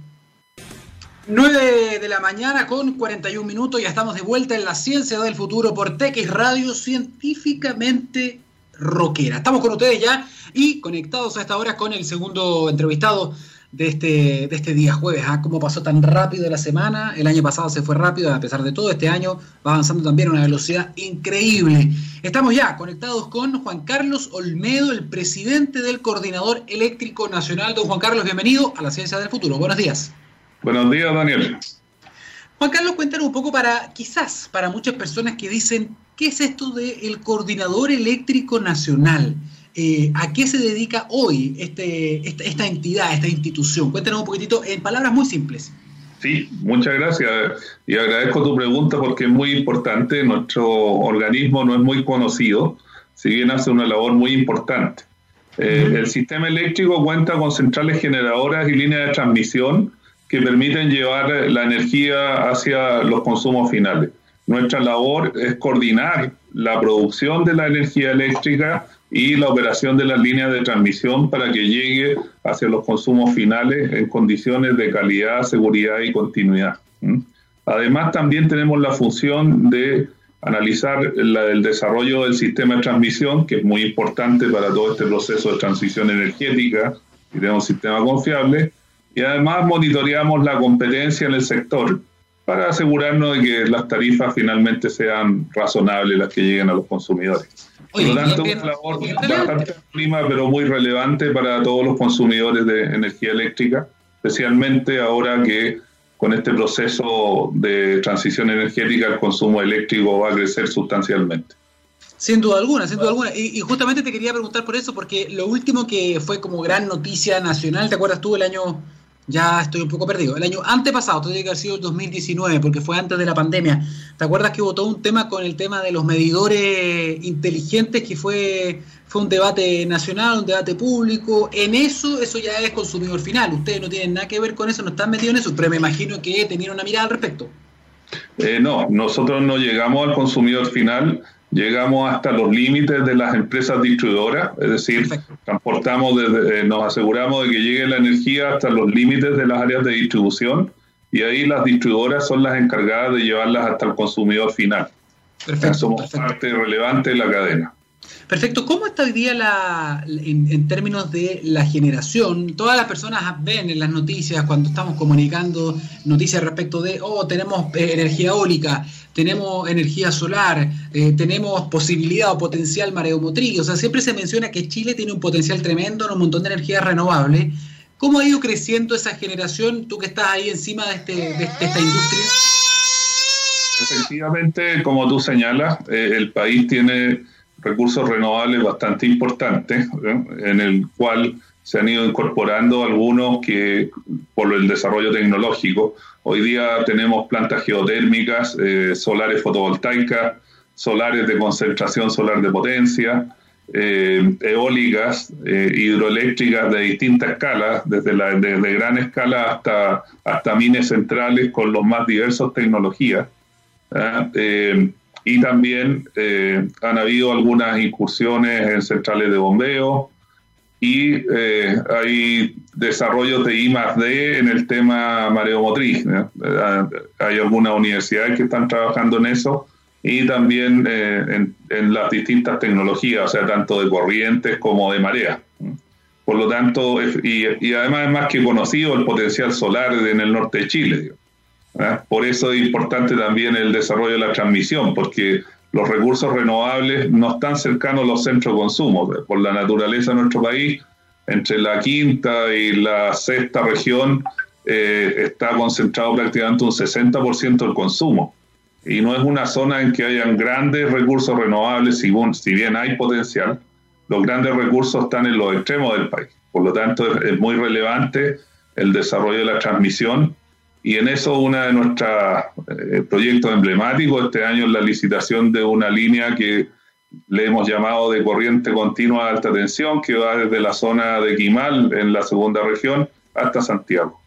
9 de la mañana con 41 minutos, ya estamos de vuelta en la ciencia del futuro por TX Radio, científicamente rockera. Estamos con ustedes ya y conectados a esta hora con el segundo entrevistado de este, de este día jueves. ¿ah? ¿Cómo pasó tan rápido la semana? El año pasado se fue rápido, a pesar de todo, este año va avanzando también a una velocidad increíble. Estamos ya conectados con Juan Carlos Olmedo, el presidente del Coordinador Eléctrico Nacional. Don Juan Carlos, bienvenido a la Ciencia del Futuro. Buenos días. Buenos días, Daniel. Juan Carlos, cuéntanos un poco para, quizás, para muchas personas que dicen, ¿Qué es esto del Coordinador Eléctrico Nacional? Eh, ¿A qué se dedica hoy este, esta, entidad, esta institución? Cuéntanos un poquitito en palabras muy simples. Sí, muchas gracias y agradezco tu pregunta porque es muy importante. Nuestro organismo no es muy conocido, si bien hace una labor muy importante. Eh, el sistema eléctrico cuenta con centrales generadoras y líneas de transmisión que permiten llevar la energía hacia los consumos finales. Nuestra labor es coordinar la producción de la energía eléctrica y la operación de las líneas de transmisión para que llegue hacia los consumos finales en condiciones de calidad, seguridad y continuidad. Además, también tenemos la función de analizar el desarrollo del sistema de transmisión, que es muy importante para todo este proceso de transición energética y de un sistema confiable, y además monitoreamos la competencia en el sector para asegurarnos de que las tarifas finalmente sean razonables las que lleguen a los consumidores. Por lo tanto, una labor bastante prima, pero muy relevante para todos los consumidores de energía eléctrica, especialmente ahora que con este proceso de transición energética el consumo eléctrico va a crecer sustancialmente. Sin duda alguna, sin duda alguna. Y, y, justamente te quería preguntar por eso, porque lo último que fue como gran noticia nacional, ¿te acuerdas tú el año ya estoy un poco perdido. El año antepasado, tendría que haber sido el 2019, porque fue antes de la pandemia. ¿Te acuerdas que todo un tema con el tema de los medidores inteligentes, que fue, fue un debate nacional, un debate público? En eso, eso ya es consumidor final. Ustedes no tienen nada que ver con eso, no están metidos en eso, pero me imagino que tenían una mirada al respecto. Eh, no, nosotros no llegamos al consumidor final llegamos hasta los límites de las empresas distribuidoras, es decir, transportamos, eh, nos aseguramos de que llegue la energía hasta los límites de las áreas de distribución y ahí las distribuidoras son las encargadas de llevarlas hasta el consumidor final. Perfecto, Somos parte relevante de la cadena. Perfecto. ¿Cómo está hoy día la, en, términos de la generación? Todas las personas ven en las noticias cuando estamos comunicando noticias respecto de, oh, tenemos eh, energía eólica, tenemos energía solar, eh, tenemos posibilidad o potencial mareomotriz. O sea, siempre se menciona que Chile tiene un potencial tremendo en un montón de energía renovable. ¿Cómo ha ido creciendo esa generación, tú que estás ahí encima de, este, de, esta industria? Efectivamente, como tú señalas, eh, el país tiene recursos renovables bastante importantes, ¿eh? en el cual se han ido incorporando algunos que por el desarrollo tecnológico. Hoy día tenemos plantas geotérmicas, eh, solares fotovoltaicas, solares de concentración solar de potencia, eh, eólicas, hidroeléctricas de distintas escalas, desde, la, desde gran escala hasta, hasta mines centrales con los más diversos tecnologías y también eh, han habido algunas incursiones en centrales de bombeo y eh, hay desarrollos de I más D en el tema mareomotriz. Hay algunas universidades que están trabajando en eso y también eh, en, las distintas tecnologías, o sea, tanto de corrientes como de marea. Por lo tanto, y, y, además es más que conocido el potencial solar en el norte de Chile. Por eso es importante también el desarrollo de la transmisión, porque los recursos renovables no están cercanos a los centros de consumo. Por la naturaleza de nuestro país, entre la quinta y la sexta región eh, está concentrado prácticamente un 60% del consumo. Y no es una zona en que hayan grandes recursos renovables, si, si bien hay potencial, los grandes recursos están en los extremos del país. Por lo tanto, es, es muy relevante el desarrollo de la transmisión y en eso uno de nuestros eh, proyectos emblemáticos este año es la licitación de una línea que le hemos llamado de corriente continua de alta tensión, que va desde la zona de Quimal, en la segunda región, hasta Santiago.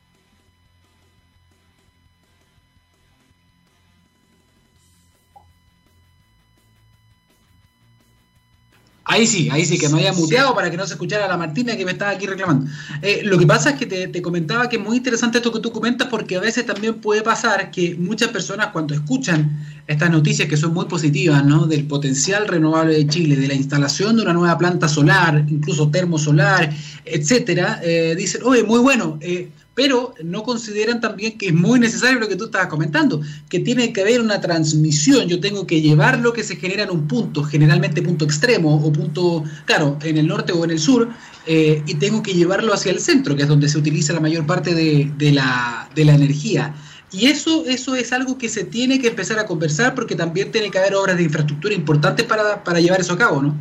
Ahí sí, ahí sí, que me había muteado para que no se escuchara la Martina que me estaba aquí reclamando. Eh, lo que pasa es que te, comentaba que es muy interesante esto que tú comentas porque a veces también puede pasar que muchas personas cuando escuchan estas noticias que son muy positivas, ¿no? Del potencial renovable de Chile, de la instalación de una nueva planta solar, incluso termosolar, etcétera, eh, dicen, oye, muy bueno, eh, pero no consideran también que es muy necesario lo que tú estabas comentando, que tiene que haber una transmisión, yo tengo que llevar lo que se genera en un punto, generalmente punto extremo o punto, claro, en el norte o en el sur, eh, y tengo que llevarlo hacia el centro, que es donde se utiliza la mayor parte de, la, de la energía. Y eso, eso es algo que se tiene que empezar a conversar porque también tiene que haber obras de infraestructura importantes para, para llevar eso a cabo, ¿no?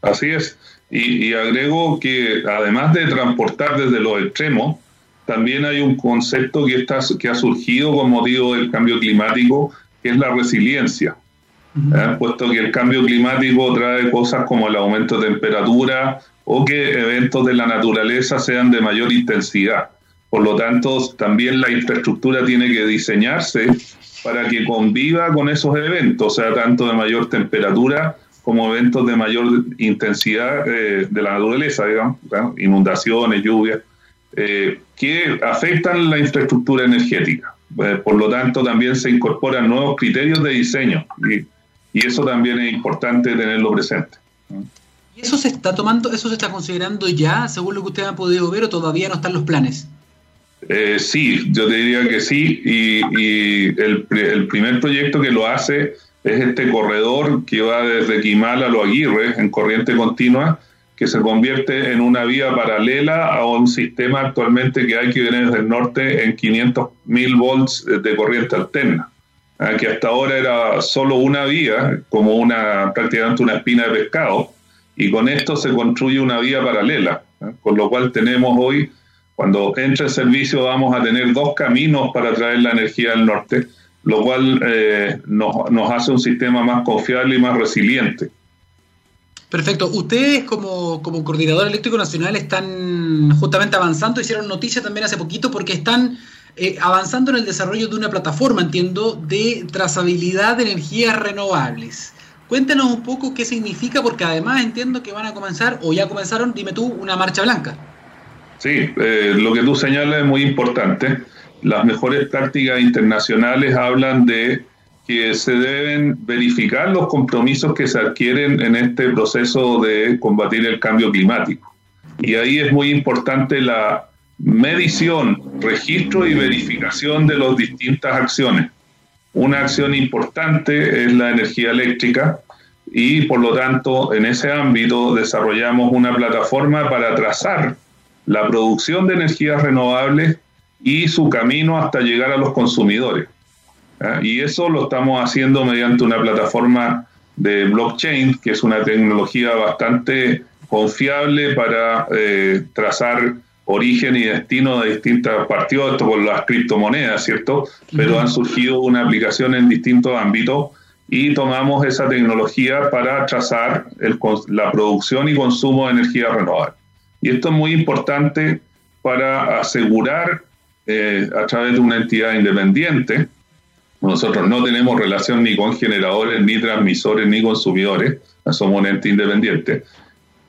Así es. Y, y agrego que además de transportar desde los extremos, también hay un concepto que, está, que ha surgido con motivo del cambio climático, que es la resiliencia. ¿eh? Puesto que el cambio climático trae cosas como el aumento de temperatura o que eventos de la naturaleza sean de mayor intensidad. Por lo tanto, también la infraestructura tiene que diseñarse para que conviva con esos eventos, o sea, tanto de mayor temperatura como eventos de mayor intensidad eh, de la naturaleza, digamos, inundaciones, lluvias. Eh, que afectan la infraestructura energética. Eh, por lo tanto, también se incorporan nuevos criterios de diseño y, eso también es importante tenerlo presente. ¿Y eso se está tomando, eso se está considerando ya, según lo que usted ha podido ver, o todavía no están los planes? Eh, sí, yo te diría que sí, y, el, el, primer proyecto que lo hace es este corredor que va desde Quimal a Lo Aguirre en corriente continua, que se convierte en una vía paralela a un sistema actualmente que hay que viene desde el norte en 500.000 volts de corriente alterna, ah, que hasta ahora era solo una vía, como una prácticamente una espina de pescado, y con esto se construye una vía paralela, ah, con lo cual tenemos hoy, cuando entre el servicio vamos a tener dos caminos para traer la energía del norte, lo cual eh, nos hace un sistema más confiable y más resiliente. Perfecto. Ustedes como, coordinador eléctrico nacional están justamente avanzando, hicieron noticia también hace poquito porque están eh, avanzando en el desarrollo de una plataforma, entiendo, de trazabilidad de energías renovables. Cuéntanos un poco qué significa, porque además entiendo que van a comenzar, o ya comenzaron, dime tú, una marcha blanca. Sí, eh, lo que tú señalas es muy importante. Las mejores prácticas internacionales hablan de que se deben verificar los compromisos que se adquieren en este proceso de combatir el cambio climático. Y ahí es muy importante la medición, registro y verificación de las distintas acciones. Una acción importante es la energía eléctrica y por lo tanto en ese ámbito desarrollamos una plataforma para trazar la producción de energías renovables y su camino hasta llegar a los consumidores. Y eso lo estamos haciendo mediante una plataforma de blockchain, que es una tecnología bastante confiable para eh, trazar origen y destino de distintos partidos, esto con las criptomonedas, ¿cierto? Pero han surgido una aplicación en distintos ámbitos y tomamos esa tecnología para trazar la producción y consumo de energía renovable. Y esto es muy importante para asegurar eh, a través de una entidad independiente nosotros no tenemos relación ni con generadores, ni transmisores, ni consumidores, somos un ente independiente.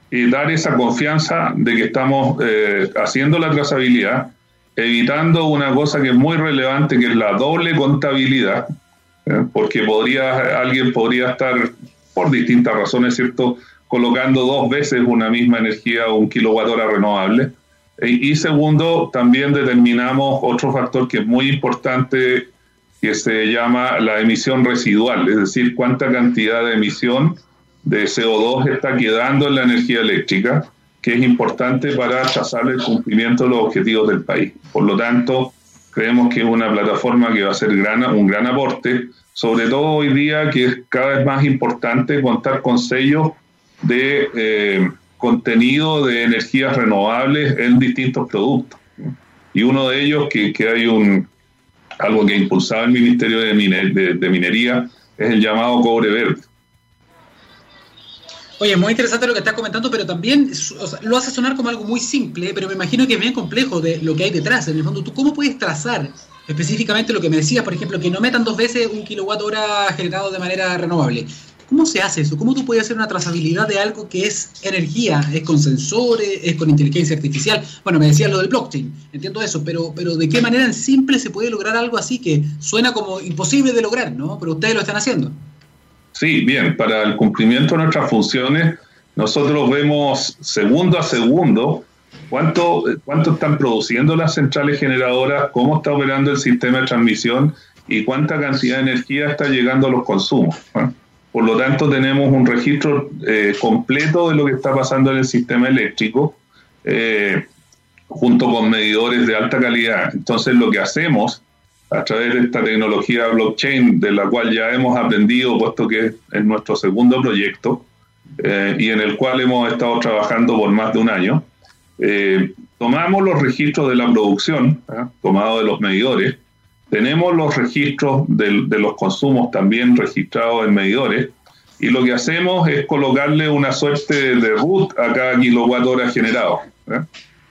y dar esa confianza de que estamos eh, haciendo la trazabilidad, evitando una cosa que es muy relevante, que es la doble contabilidad, ¿eh? porque podría, alguien podría estar, por distintas razones, ¿cierto?, colocando dos veces una misma energía o un kilowatt hora renovable. Y segundo, también determinamos otro factor que es muy importante, que se llama la emisión residual, es decir, cuánta cantidad de emisión de CO2 está quedando en la energía eléctrica, que es importante para trazar el cumplimiento de los objetivos del país. Por lo tanto, creemos que es una plataforma que va a ser un gran aporte, sobre todo hoy día que es cada vez más importante contar con sellos de eh, contenido de energías renovables en distintos productos. Y uno de ellos, que, que hay un algo que ha impulsado el Ministerio de, Minería, es el llamado cobre verde. Oye, muy interesante lo que estás comentando, pero también lo hace sonar como algo muy simple, pero me imagino que es bien complejo de lo que hay detrás. En el fondo, ¿tú cómo puedes trazar específicamente lo que me decías, por ejemplo, que no metan dos veces un kilowatt hora generado de manera renovable? ¿Cómo se hace eso? ¿Cómo tú puedes hacer una trazabilidad de algo que es energía? ¿Es con sensores? ¿Es con inteligencia artificial? Bueno, me decías lo del blockchain, entiendo eso, pero, pero ¿de qué manera en simple se puede lograr algo así que suena como imposible de lograr, ¿no? Pero ustedes lo están haciendo. Sí, bien, para el cumplimiento de nuestras funciones, nosotros vemos segundo a segundo cuánto, cuánto están produciendo las centrales generadoras, cómo está operando el sistema de transmisión y cuánta cantidad de energía está llegando a los consumos. Por lo tanto, tenemos un registro eh, completo de lo que está pasando en el sistema eléctrico, eh, junto con medidores de alta calidad. Entonces, lo que hacemos a través de esta tecnología blockchain, de la cual ya hemos aprendido, puesto que es nuestro segundo proyecto, eh, y en el cual hemos estado trabajando por más de un año, tomamos los registros de la producción, tomados de los medidores, tenemos los registros de, los consumos también registrados en medidores y lo que hacemos es colocarle una suerte de root a cada kilowatt hora generado. ¿eh?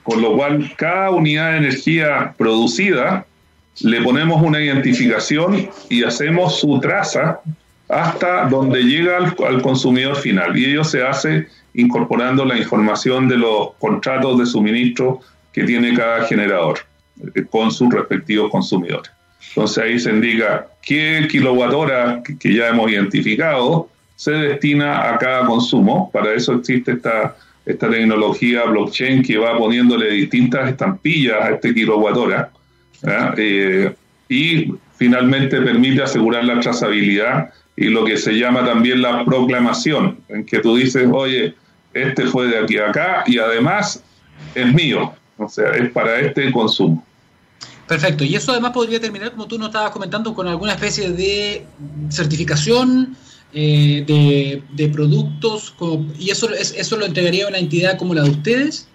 Con lo cual, cada unidad de energía producida le ponemos una identificación y hacemos su traza hasta donde llega al, consumidor final. Y ello se hace incorporando la información de los contratos de suministro que tiene cada generador eh, con sus respectivos consumidores. Entonces ahí se indica qué kilowatt hora que ya hemos identificado se destina a cada consumo. Para eso existe esta, esta tecnología blockchain que va poniéndole distintas estampillas a este kilowatt hora. Eh, y finalmente permite asegurar la trazabilidad y lo que se llama también la proclamación, en que tú dices, oye, este fue de aquí a acá y además es mío, o sea, es para este consumo. Perfecto, y eso además podría terminar, como tú nos estabas comentando, con alguna especie de certificación eh, de, productos, y eso, eso lo entregaría a una entidad como la de ustedes.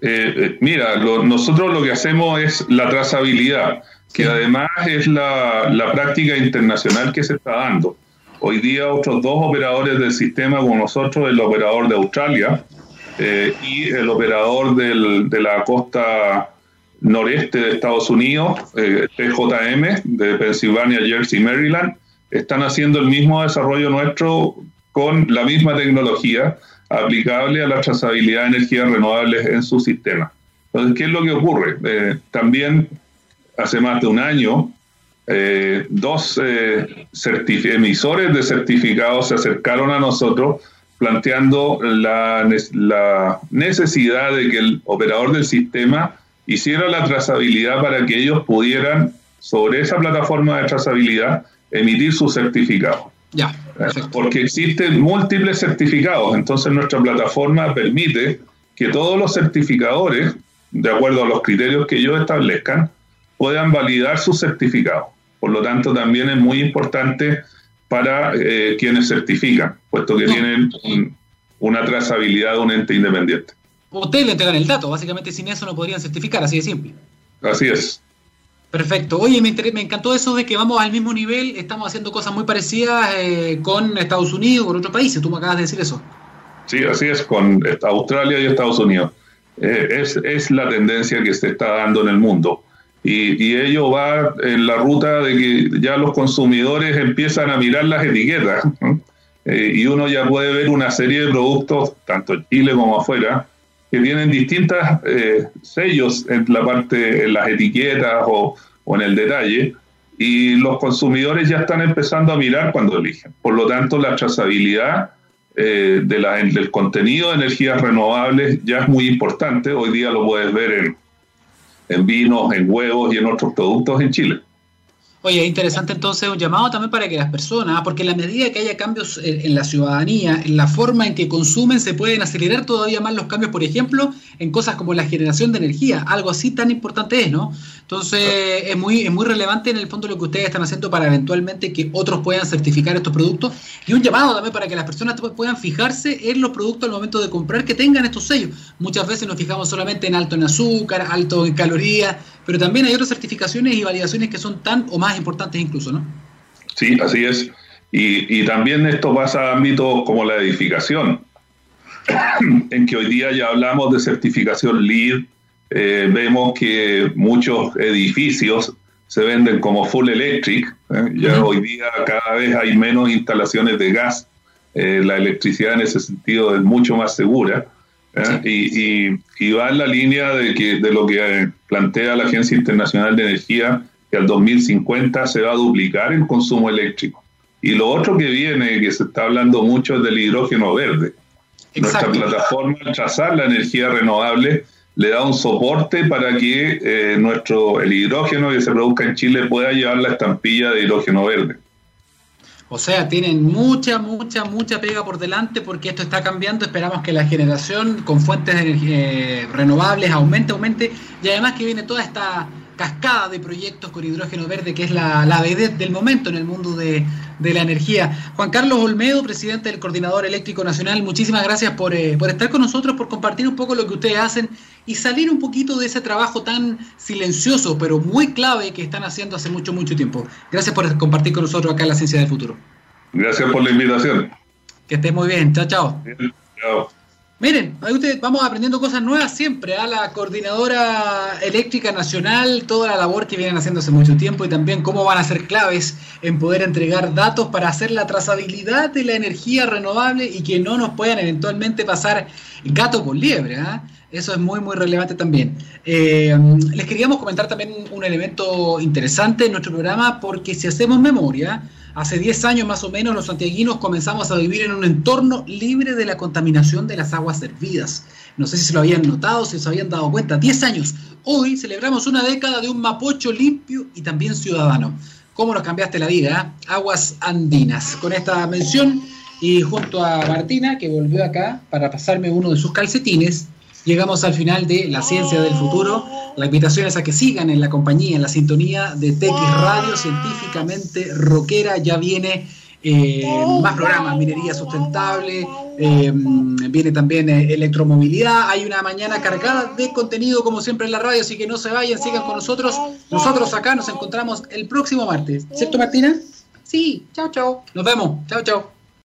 Eh, eh, mira, nosotros lo que hacemos es la trazabilidad, que además es la, la, práctica internacional que se está dando. Hoy día otros dos operadores del sistema con nosotros, el operador de Australia y el operador del, de la costa noreste de Estados Unidos, eh, PJM, de Pensilvania, Jersey, Maryland, están haciendo el mismo desarrollo nuestro con la misma tecnología aplicable a la trazabilidad de energías renovables en su sistema. Entonces, ¿qué es lo que ocurre? Eh, también hace más de un año, eh, dos emisores de certificados se acercaron a nosotros planteando la, la necesidad de que el operador del sistema hiciera la trazabilidad para que ellos pudieran, sobre esa plataforma de trazabilidad, emitir su certificado. Ya, Porque existen múltiples certificados, entonces nuestra plataforma permite que todos los certificadores, de acuerdo a los criterios que ellos establezcan, puedan validar su certificado. Por lo tanto, también es muy importante para eh, quienes certifican, puesto que tienen una trazabilidad de un ente independiente ustedes le entregan el dato, básicamente sin eso no podrían certificar, así de simple. Así es. Perfecto. Oye, me, me encantó eso de que vamos al mismo nivel, estamos haciendo cosas muy parecidas eh, con Estados Unidos, con otros países, tú me acabas de decir eso. Sí, así es, con Australia y Estados Unidos. Eh, es, es, la tendencia que se está dando en el mundo. Y, y, ello va en la ruta de que ya los consumidores empiezan a mirar las etiquetas eh, y uno ya puede ver una serie de productos, tanto en Chile como afuera, que tienen distintos eh, sellos en la parte, en las etiquetas o, o, en el detalle, y los consumidores ya están empezando a mirar cuando eligen. Por lo tanto, la trazabilidad eh, de la, del contenido de energías renovables ya es muy importante. Hoy día lo puedes ver en, en vinos, en huevos y en otros productos en Chile. Oye, interesante entonces un llamado también para que las personas, porque en la medida que haya cambios en la ciudadanía, en la forma en que consumen, se pueden acelerar todavía más los cambios, por ejemplo, en cosas como la generación de energía, algo así tan importante es, ¿no? Entonces es muy, es muy relevante en el fondo lo que ustedes están haciendo para eventualmente que otros puedan certificar estos productos y un llamado también para que las personas puedan fijarse en los productos al momento de comprar que tengan estos sellos. Muchas veces nos fijamos solamente en alto en azúcar, alto en calorías, pero también hay otras certificaciones y validaciones que son tan o más importantes incluso, ¿no? Sí, así es. Y, y también esto pasa a ámbitos como la edificación, [coughs] en que hoy día ya hablamos de certificación LEED, eh, vemos que muchos edificios se venden como full electric, ¿eh? ya hoy día cada vez hay menos instalaciones de gas, eh, la electricidad en ese sentido es mucho más segura. Y, y, va en la línea de, que, de lo que plantea la Agencia Internacional de Energía, que al 2050 se va a duplicar el consumo eléctrico. Y lo otro que viene, que se está hablando mucho, es del hidrógeno verde. Nuestra plataforma, al trazar la energía renovable, le da un soporte para que eh, nuestro el hidrógeno que se produzca en Chile pueda llevar la estampilla de hidrógeno verde. O sea, tienen mucha, mucha, mucha pega por delante porque esto está cambiando. Esperamos que la generación con fuentes de eh, renovables aumente, aumente. Y además que viene toda esta cascada de proyectos con hidrógeno verde, que es la, la del momento en el mundo de, la energía. Juan Carlos Olmedo, presidente del Coordinador Eléctrico Nacional, muchísimas gracias por, eh, por estar con nosotros, por compartir un poco lo que ustedes hacen y salir un poquito de ese trabajo tan silencioso, pero muy clave que están haciendo hace mucho, mucho tiempo. Gracias por compartir con nosotros acá en la Ciencia del Futuro. Gracias por la invitación. Que esté muy bien. Chao, chao. chao. Miren, ustedes vamos aprendiendo cosas nuevas siempre. a ¿ah? La Coordinadora Eléctrica Nacional, toda la labor que vienen haciendo hace mucho tiempo y también cómo van a ser claves en poder entregar datos para hacer la trazabilidad de la energía renovable y que no nos puedan eventualmente pasar gato con liebre. ¿ah? Eso es muy, muy relevante también. Eh, les queríamos comentar también un elemento interesante en nuestro programa, porque si hacemos memoria, hace 10 años más o menos los santiaguinos comenzamos a vivir en un entorno libre de la contaminación de las aguas servidas. No sé si se lo habían notado, si se habían dado cuenta. 10 años. Hoy celebramos una década de un mapocho limpio y también ciudadano. ¿Cómo nos cambiaste la vida? Eh? Aguas andinas. Con esta mención y junto a Martina, que volvió acá para pasarme uno de sus calcetines, llegamos al final de La Ciencia del Futuro. La invitación es a que sigan en la compañía, en la sintonía de TX Radio, científicamente rockera. Ya viene eh, más programas, minería sustentable, eh, viene también eh, electromovilidad. Hay una mañana cargada de contenido, como siempre en la radio, así que no se vayan, sigan con nosotros. Nosotros acá nos encontramos el próximo martes. ¿Cierto, Martina? Sí, chao, chao. Nos vemos. Chao, chao.